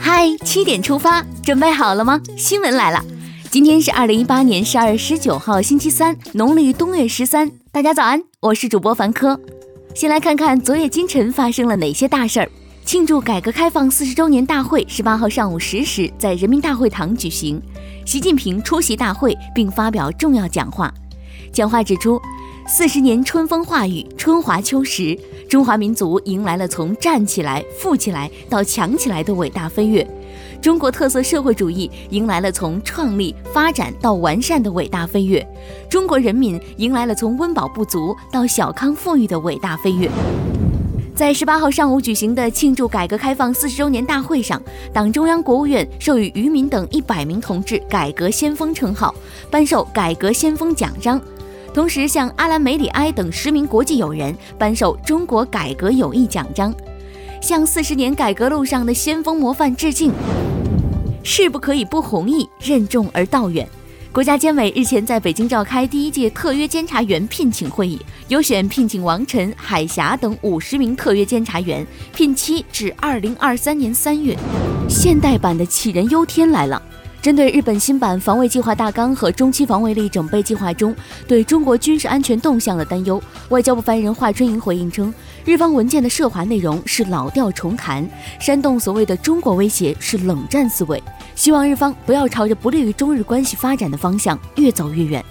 嗨，七点出发，准备好了吗？新闻来了，今天是二零一八年十二月十九号，星期三，农历冬月十三。大家早安，我是主播凡科。先来看看昨夜今晨发生了哪些大事儿。庆祝改革开放四十周年大会十八号上午十时在人民大会堂举行，习近平出席大会并发表重要讲话。讲话指出。四十年春风化雨，春华秋实，中华民族迎来了从站起来、富起来到强起来的伟大飞跃；中国特色社会主义迎来了从创立、发展到完善的伟大飞跃；中国人民迎来了从温饱不足到小康富裕的伟大飞跃。在十八号上午举行的庆祝改革开放四十周年大会上，党中央、国务院授予于民等一百名同志“改革先锋”称号，颁授“改革先锋”奖章。同时，向阿兰·梅里埃等十名国际友人颁授中国改革友谊奖章，向四十年改革路上的先锋模范致敬。事不可以不弘毅，任重而道远。国家监委日前在北京召开第一届特约监察员聘请会议，优选聘请王晨、海霞等五十名特约监察员，聘期至二零二三年三月。现代版的杞人忧天来了。针对日本新版防卫计划大纲和中期防卫力整备计划中对中国军事安全动向的担忧，外交部发言人华春莹回应称，日方文件的涉华内容是老调重弹，煽动所谓的中国威胁是冷战思维，希望日方不要朝着不利于中日关系发展的方向越走越远。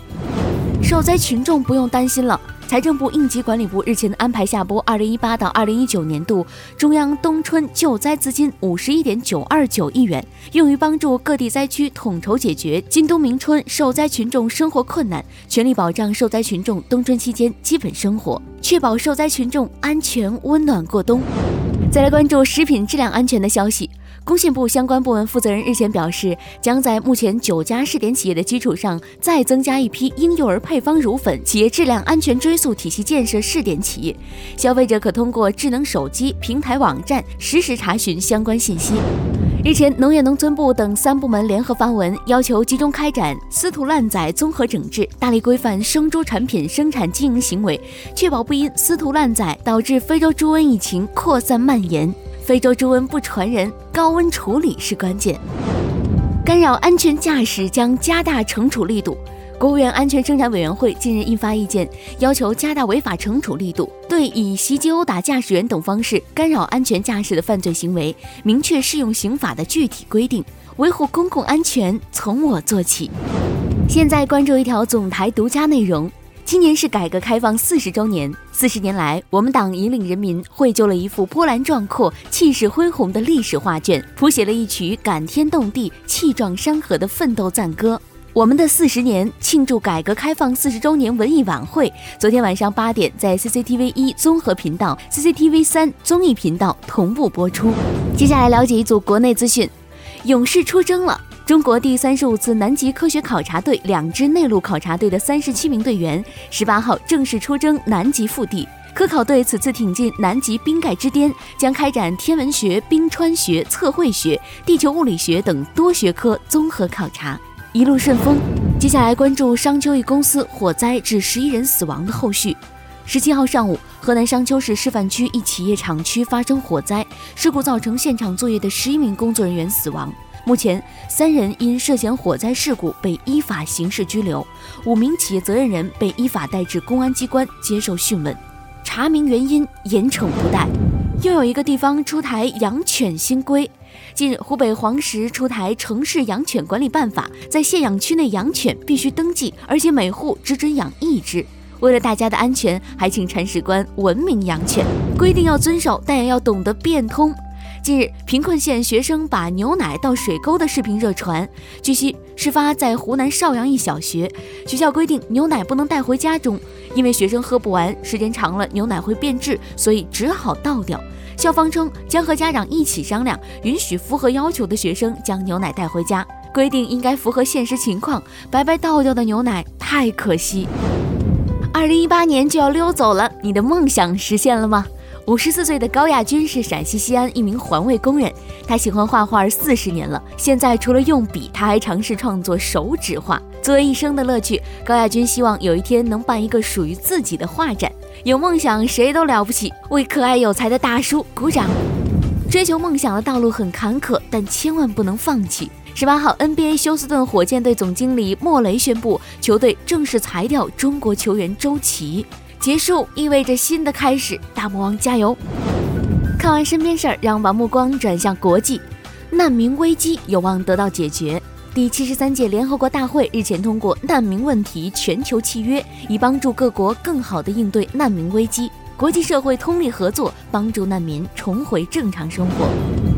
受灾群众不用担心了。财政部应急管理部日前安排下拨二零一八到二零一九年度中央冬春救灾资金五十一点九二九亿元，用于帮助各地灾区统筹解决今冬明春受灾群众生活困难，全力保障受灾群众冬春期间基本生活，确保受灾群众安全温暖过冬。再来关注食品质量安全的消息。工信部相关部门负责人日前表示，将在目前九家试点企业的基础上，再增加一批婴幼儿配方乳粉企业质量安全追溯体系建设试点企业。消费者可通过智能手机、平台网站实时查询相关信息。日前，农业农村部等三部门联合发文，要求集中开展私屠滥宰综合整治，大力规范生猪产品生产经营行为，确保不因私屠滥宰导致非洲猪瘟疫情扩散蔓延。非洲猪瘟不传人，高温处理是关键。干扰安全驾驶将加大惩处力度。国务院安全生产委员会近日印发意见，要求加大违法惩处力度，对以袭击、殴打驾驶员等方式干扰安全驾驶的犯罪行为，明确适用刑法的具体规定。维护公共安全从我做起。现在关注一条总台独家内容。今年是改革开放四十周年，四十年来，我们党引领人民绘就了一幅波澜壮阔、气势恢宏的历史画卷，谱写了一曲感天动地、气壮山河的奋斗赞歌。我们的四十年庆祝改革开放四十周年文艺晚会，昨天晚上八点在 CCTV 一综合频道、CCTV 三综艺频道同步播出。接下来了解一组国内资讯：勇士出征了。中国第三十五次南极科学考察队两支内陆考察队的三十七名队员，十八号正式出征南极腹地。科考队此次挺进南极冰盖之巅，将开展天文学、冰川学、测绘学、地球物理学等多学科综合考察，一路顺风。接下来关注商丘一公司火灾致十一人死亡的后续。十七号上午，河南商丘市示范区一企业厂区发生火灾，事故造成现场作业的十一名工作人员死亡。目前，三人因涉嫌火灾事故被依法刑事拘留，五名企业责任人被依法带至公安机关接受讯问，查明原因，严惩不贷。又有一个地方出台养犬新规，近日，湖北黄石出台城市养犬管理办法，在限养区内养犬必须登记，而且每户只准养一只。为了大家的安全，还请铲屎官文明养犬，规定要遵守，但也要懂得变通。近日，贫困县学生把牛奶倒水沟的视频热传。据悉，事发在湖南邵阳一小学，学校规定牛奶不能带回家中，因为学生喝不完，时间长了牛奶会变质，所以只好倒掉。校方称将和家长一起商量，允许符合要求的学生将牛奶带回家。规定应该符合现实情况，白白倒掉的牛奶太可惜。二零一八年就要溜走了，你的梦想实现了吗？五十四岁的高亚军是陕西西安一名环卫工人，他喜欢画画四十年了。现在除了用笔，他还尝试创作手指画，作为一生的乐趣。高亚军希望有一天能办一个属于自己的画展。有梦想谁都了不起，为可爱有才的大叔鼓掌。追求梦想的道路很坎坷，但千万不能放弃。十八号，NBA 休斯顿火箭队总经理莫雷宣布，球队正式裁掉中国球员周琦，结束意味着新的开始，大魔王加油！看完身边事儿，让把目光转向国际，难民危机有望得到解决。第七十三届联合国大会日前通过难民问题全球契约，以帮助各国更好地应对难民危机。国际社会通力合作，帮助难民重回正常生活。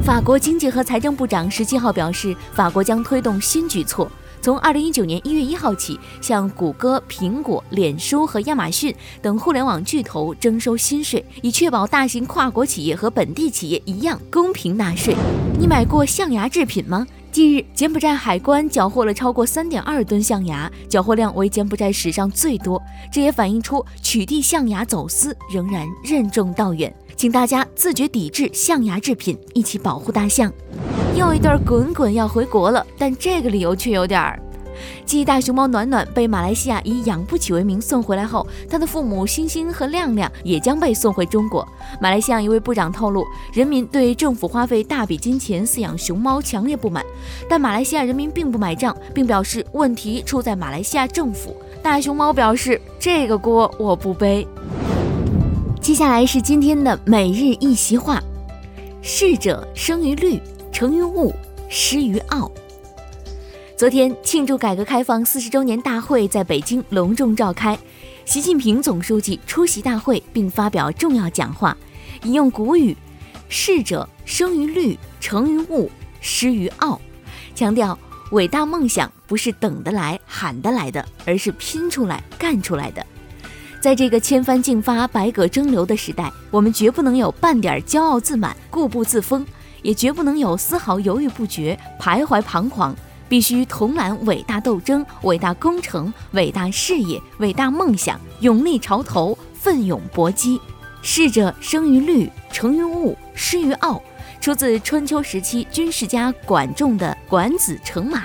法国经济和财政部长十七号表示，法国将推动新举措，从二零一九年一月一号起，向谷歌、苹果、脸书和亚马逊等互联网巨头征收新税，以确保大型跨国企业和本地企业一样公平纳税。你买过象牙制品吗？近日，柬埔寨海关缴获了超过三点二吨象牙，缴获量为柬埔寨史上最多。这也反映出取缔象牙走私仍然任重道远，请大家自觉抵制象牙制品，一起保护大象。又一对滚滚要回国了，但这个理由却有点儿。继大熊猫暖暖被马来西亚以养不起为名送回来后，它的父母星星和亮亮也将被送回中国。马来西亚一位部长透露，人民对政府花费大笔金钱饲养熊猫强烈不满，但马来西亚人民并不买账，并表示问题出在马来西亚政府。大熊猫表示，这个锅我不背。接下来是今天的每日一席话：逝者生于虑，成于物，失于傲。昨天庆祝改革开放四十周年大会在北京隆重召开，习近平总书记出席大会并发表重要讲话，引用古语：“逝者生于虑，成于物，失于傲”，强调伟大梦想不是等得来、喊得来的，而是拼出来、干出来的。在这个千帆竞发、百舸争流的时代，我们绝不能有半点骄傲自满、固步自封，也绝不能有丝毫犹豫不决、徘徊彷徨。必须统揽伟大斗争、伟大工程、伟大事业、伟大梦想，勇立潮头，奋勇搏击。逝者生于虑，成于物，失于傲，出自春秋时期军事家管仲的《管子·乘马》，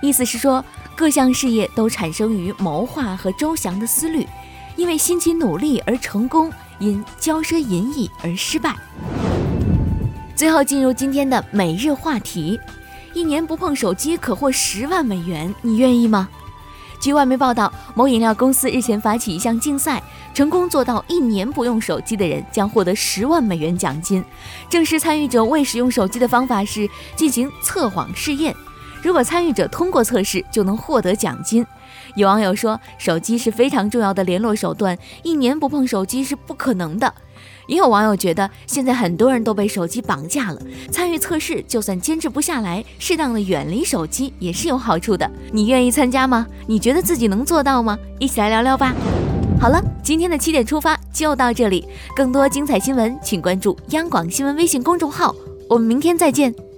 意思是说，各项事业都产生于谋划和周详的思虑，因为辛勤努力而成功，因骄奢淫逸而失败。最后进入今天的每日话题。一年不碰手机可获十万美元，你愿意吗？据外媒报道，某饮料公司日前发起一项竞赛，成功做到一年不用手机的人将获得十万美元奖金。正式参与者未使用手机的方法是进行测谎试验，如果参与者通过测试，就能获得奖金。有网友说，手机是非常重要的联络手段，一年不碰手机是不可能的。也有网友觉得，现在很多人都被手机绑架了。参与测试，就算坚持不下来，适当的远离手机也是有好处的。你愿意参加吗？你觉得自己能做到吗？一起来聊聊吧。好了，今天的七点出发就到这里。更多精彩新闻，请关注央广新闻微信公众号。我们明天再见。